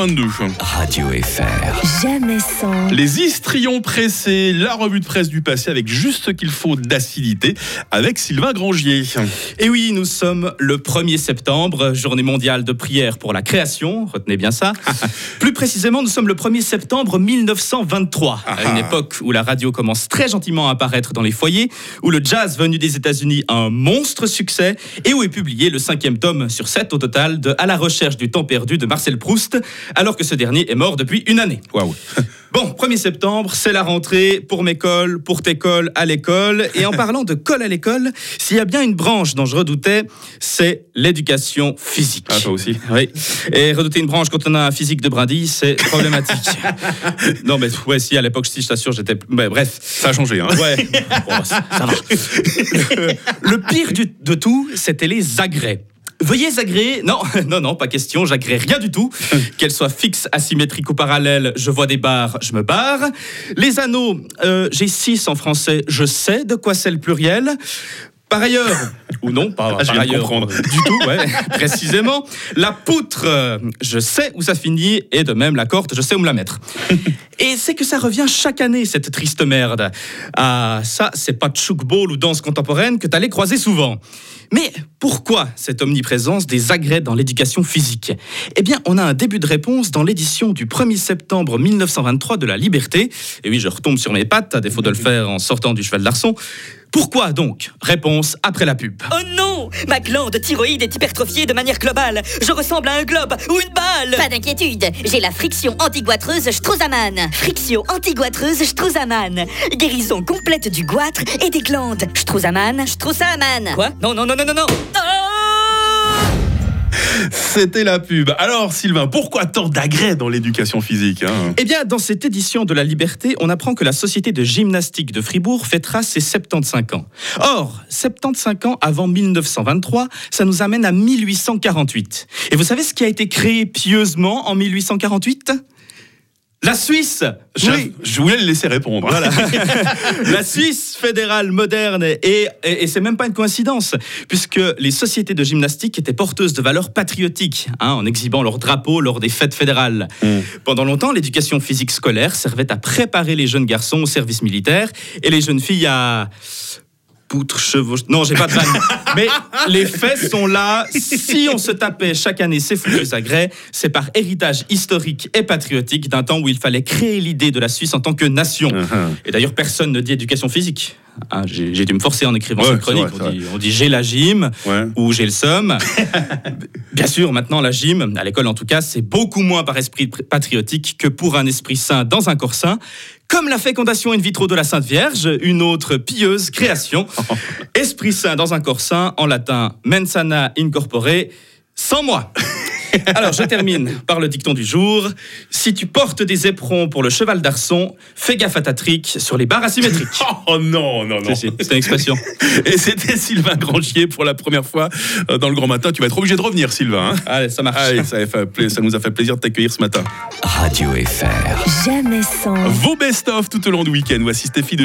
22. Radio FR. Jamais sans. Les histrions pressés, la revue de presse du passé avec juste ce qu'il faut d'acidité avec Sylvain Grangier. Et oui, nous sommes le 1er septembre, journée mondiale de prière pour la création, retenez bien ça. Plus précisément, nous sommes le 1er septembre 1923, à une époque où la radio commence très gentiment à apparaître dans les foyers, où le jazz venu des États-Unis a un monstre succès et où est publié le cinquième tome sur sept au total de À la recherche du temps perdu de Marcel Proust, alors que ce dernier est mort depuis une année. Waouh. Bon, 1er septembre, c'est la rentrée pour mes cols, pour tes cols à l'école. Et en parlant de cols à l'école, s'il y a bien une branche dont je redoutais, c'est l'éducation physique. Ah, toi aussi Oui. Et redouter une branche quand on a un physique de brindille, c'est problématique. non, mais ouais, si, à l'époque, si, je t'assure, j'étais. mais bref. Ça a changé, hein Ouais, Bon, ça, ça va. Le pire du- de tout, c'était les agrès. Veuillez agréer. Non, non, non, pas question, j'agrée rien du tout. Qu'elles soient fixes, asymétriques ou parallèles, je vois des barres, je me barre. Les anneaux, euh, j'ai six en français, je sais de quoi c'est le pluriel. Par ailleurs, ou non, pas Ah, par ailleurs, comprendre. du tout, ouais, précisément. La poutre, euh, je sais où ça finit, et de même la corde, je sais où me la mettre. Et c'est que ça revient chaque année, cette triste merde. Ah, ça, c'est pas chouk ball ou danse contemporaine que t'allais croiser souvent. Mais pourquoi cette omniprésence des agrès dans l'éducation physique? Eh bien, on a un début de réponse dans l'édition du 1er septembre 1923 de La Liberté. Et oui, je retombe sur mes pattes, à défaut de le faire en sortant du cheval d'arçon. Pourquoi donc Réponse après la pub. Oh non Ma glande thyroïde est hypertrophiée de manière globale. Je ressemble à un globe ou une balle. Pas d'inquiétude, j'ai la friction antigoîtreuse Strozaman. Friction antigoîtreuse Strozaman. Guérison complète du goitre et des glandes. Strozaman. Strozaman. Quoi? Non, non, non, non, non, non. C'était la pub. Alors, Sylvain, pourquoi tant d'agrès dans l'éducation physique hein? Eh bien, dans cette édition de La Liberté, on apprend que la Société de gymnastique de Fribourg fêtera ses 75 ans. Or, 75 ans avant 1923, ça nous amène à 1848. Et vous savez ce qui a été créé pieusement en 1848 La Suisse Je, Oui. je voulais le laisser répondre. Voilà. la Suisse fédérale moderne. Et, et, et c'est même pas une coïncidence, puisque les sociétés de gymnastique étaient porteuses de valeurs patriotiques, hein, en exhibant leur drapeau lors des fêtes fédérales. Pendant longtemps, l'éducation physique scolaire servait à préparer les jeunes garçons au service militaire et les jeunes filles à. Poutre, chevauche. Non, j'ai pas de vanne. Mais les faits sont là. Si on se tapait chaque année ces foutus agrès, c'est par héritage historique et patriotique d'un temps où il fallait créer l'idée de la Suisse en tant que nation. Uh-huh. Et d'ailleurs, personne ne dit éducation physique. Ah, j'ai dû me forcer en écrivant Ouais, cette chronique. vrai, on, dit, on dit j'ai la gym Ouais. ou j'ai le somme. Bien sûr, maintenant, la gym, à l'école en tout cas, c'est beaucoup moins par esprit pr- patriotique que pour un esprit sain dans un corps sain. Comme la fécondation in vitro de la Sainte Vierge, une autre pieuse création. Esprit sain dans un corps sain, en latin, mensana incorpore, sans moi. Alors, je termine par le dicton du jour. Si tu portes des éperons pour le cheval d'arçon, fais gaffe à ta trique sur les barres asymétriques. Oh non, non, non. C'est une expression. Et c'était Sylvain Grangier pour la première fois euh, dans le Grand Matin. Tu vas être obligé de revenir, Sylvain. hein. Allez, ça marche. Allez, ça, a fait ça nous a fait plaisir de t'accueillir ce matin. Radio FR. Jamais sans. Vos best-of tout au long du week-end. Voici Stéphie de